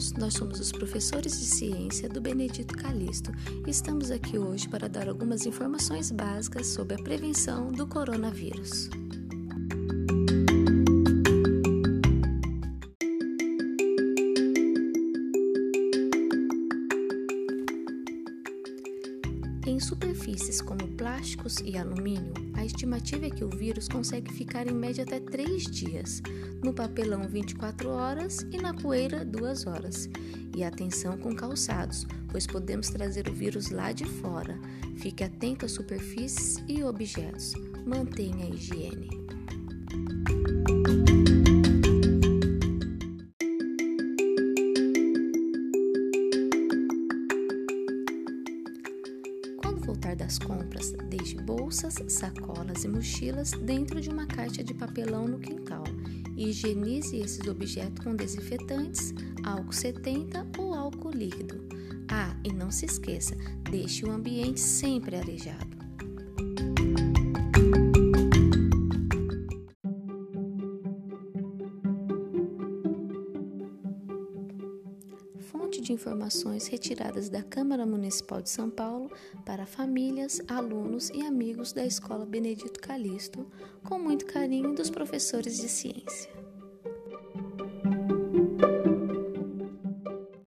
todos, nós somos os professores de ciência do Benedito Calixto e estamos aqui hoje para dar algumas informações básicas sobre a prevenção do coronavírus. Em superfícies como plásticos e alumínio, a estimativa é que o vírus consegue ficar em média até 3 dias, no papelão 24 horas e na poeira 2 horas. E atenção com calçados, pois podemos trazer o vírus lá de fora. Fique atento às superfícies e objetos. Mantenha a higiene. Voltar das compras, deixe bolsas, sacolas e mochilas dentro de uma caixa de papelão no quintal higienize esses objetos com desinfetantes, álcool 70 ou álcool líquido. Ah, e não se esqueça, deixe o ambiente sempre arejado. Fonte de informações retiradas da Câmara Municipal de São Paulo para famílias, alunos e amigos da Escola Benedito Calixto, com muito carinho dos professores de ciência.